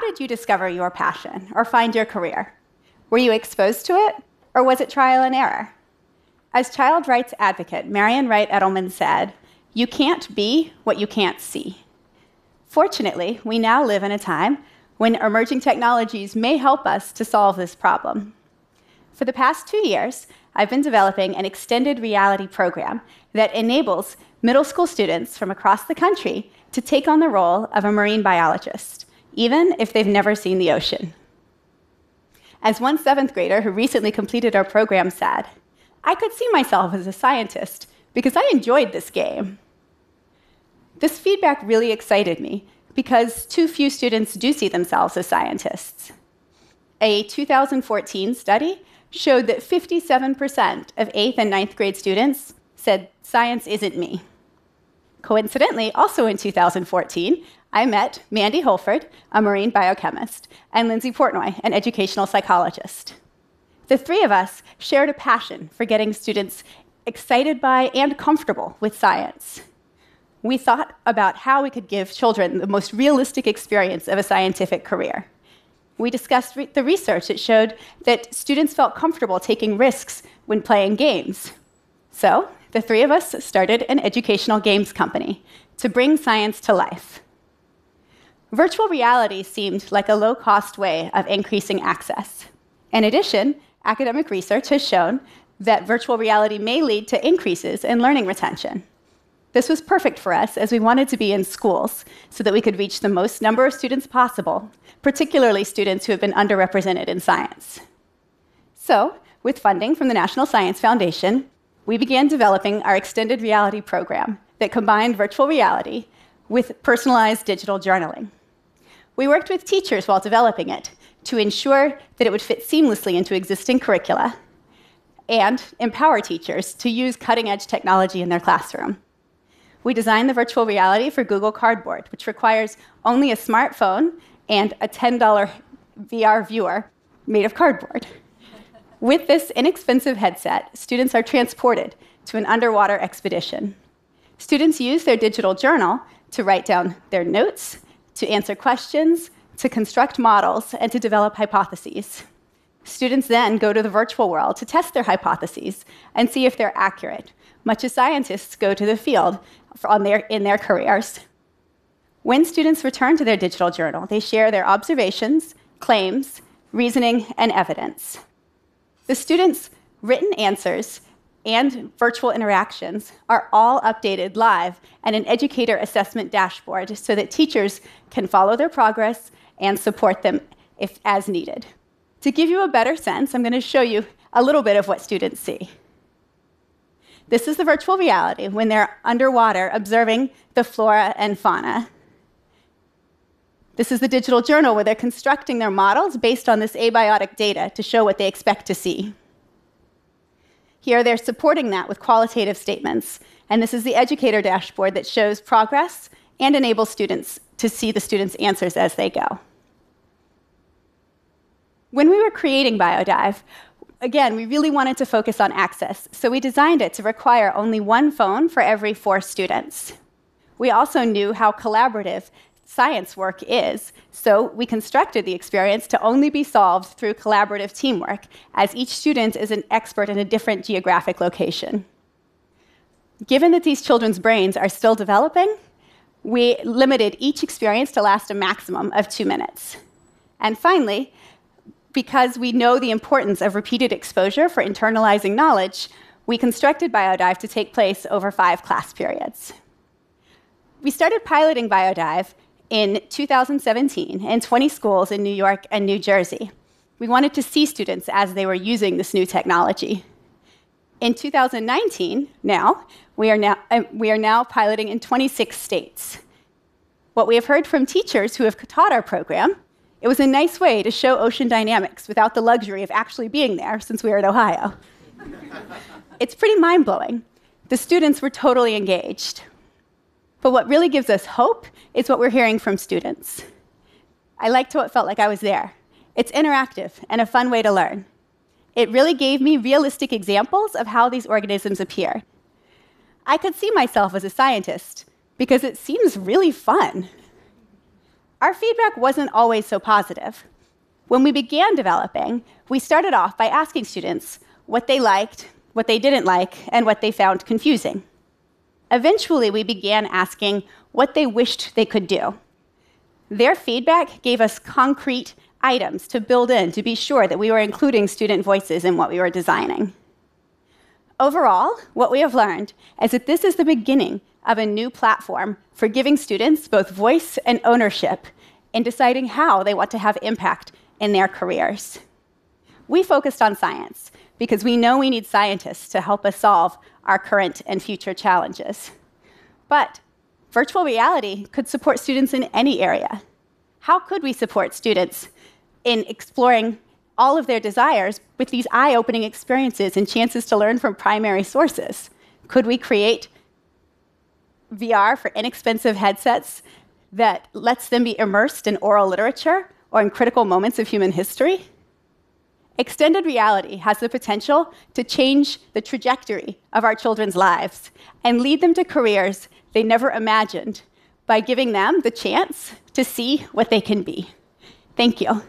How did you discover your passion or find your career? Were you exposed to it, or was it trial and error? As child rights advocate Marian Wright Edelman said, You can't be what you can't see. Fortunately, we now live in a time when emerging technologies may help us to solve this problem. For the past two years, I've been developing an extended reality program that enables middle school students from across the country to take on the role of a marine biologist, even if they've never seen the ocean. As one seventh grader who recently completed our program said, I could see myself as a scientist because I enjoyed this game. This feedback really excited me because too few students do see themselves as scientists. A 2014 study showed that 57% of 8th and 9th grade students said, Science isn't me. Coincidentally, also in 2014, I met Mandy Holford, a marine biochemist, and Lindsay Portnoy, an educational psychologist. The three of us shared a passion for getting students excited by and comfortable with science. We thought about how we could give children the most realistic experience of a scientific career. We discussed re- the research that showed that students felt comfortable taking risks when playing games. So, the three of us started an educational games company to bring science to life. Virtual reality seemed like a low cost way of increasing access. In addition, academic research has shown that virtual reality may lead to increases in learning retention. This was perfect for us as we wanted to be in schools so that we could reach the most number of students possible, particularly students who have been underrepresented in science. So, with funding from the National Science Foundation, we began developing our extended reality program that combined virtual reality with personalized digital journaling. We worked with teachers while developing it to ensure that it would fit seamlessly into existing curricula and empower teachers to use cutting edge technology in their classroom. We designed the virtual reality for Google Cardboard, which requires only a smartphone and a $10 VR viewer made of cardboard. With this inexpensive headset, students are transported to an underwater expedition. Students use their digital journal to write down their notes, to answer questions, to construct models, and to develop hypotheses. Students then go to the virtual world to test their hypotheses and see if they're accurate, much as scientists go to the field their, in their careers. When students return to their digital journal, they share their observations, claims, reasoning, and evidence. The students' written answers and virtual interactions are all updated live and an educator assessment dashboard so that teachers can follow their progress and support them if as needed. To give you a better sense, I'm going to show you a little bit of what students see. This is the virtual reality when they're underwater observing the flora and fauna. This is the digital journal where they're constructing their models based on this abiotic data to show what they expect to see. Here, they're supporting that with qualitative statements. And this is the educator dashboard that shows progress and enables students to see the students' answers as they go. When we were creating BioDive, again, we really wanted to focus on access, so we designed it to require only one phone for every four students. We also knew how collaborative science work is, so we constructed the experience to only be solved through collaborative teamwork, as each student is an expert in a different geographic location. Given that these children's brains are still developing, we limited each experience to last a maximum of two minutes. And finally, because we know the importance of repeated exposure for internalizing knowledge, we constructed BioDive to take place over five class periods. We started piloting BioDive in 2017 in 20 schools in New York and New Jersey. We wanted to see students as they were using this new technology. In 2019, now, we are now, uh, we are now piloting in 26 states. What we have heard from teachers who have taught our program it was a nice way to show ocean dynamics without the luxury of actually being there since we are in Ohio. it's pretty mind blowing. The students were totally engaged. But what really gives us hope is what we're hearing from students. I liked how it felt like I was there. It's interactive and a fun way to learn. It really gave me realistic examples of how these organisms appear. I could see myself as a scientist because it seems really fun. our feedback wasn't always so positive. When we began developing, we started off by asking students what they liked, what they didn't like, and what they found confusing. Eventually, we began asking what they wished they could do. Their feedback gave us concrete items to build in to be sure that we were including student voices in what we were designing. Overall, what we have learned is that this is the beginning of a new platform for giving students both voice and ownership in deciding how they want to have impact in their careers. We focused on science because we know we need scientists to help us solve our current and future challenges. But virtual reality could support students in any area. How could we support students in exploring all of their desires with these eye opening experiences and chances to learn from primary sources? Could we create VR for inexpensive headsets that lets them be immersed in oral literature or in critical moments of human history? Extended reality has the potential to change the trajectory of our children's lives and lead them to careers they never imagined by giving them the chance to see what they can be. Thank you.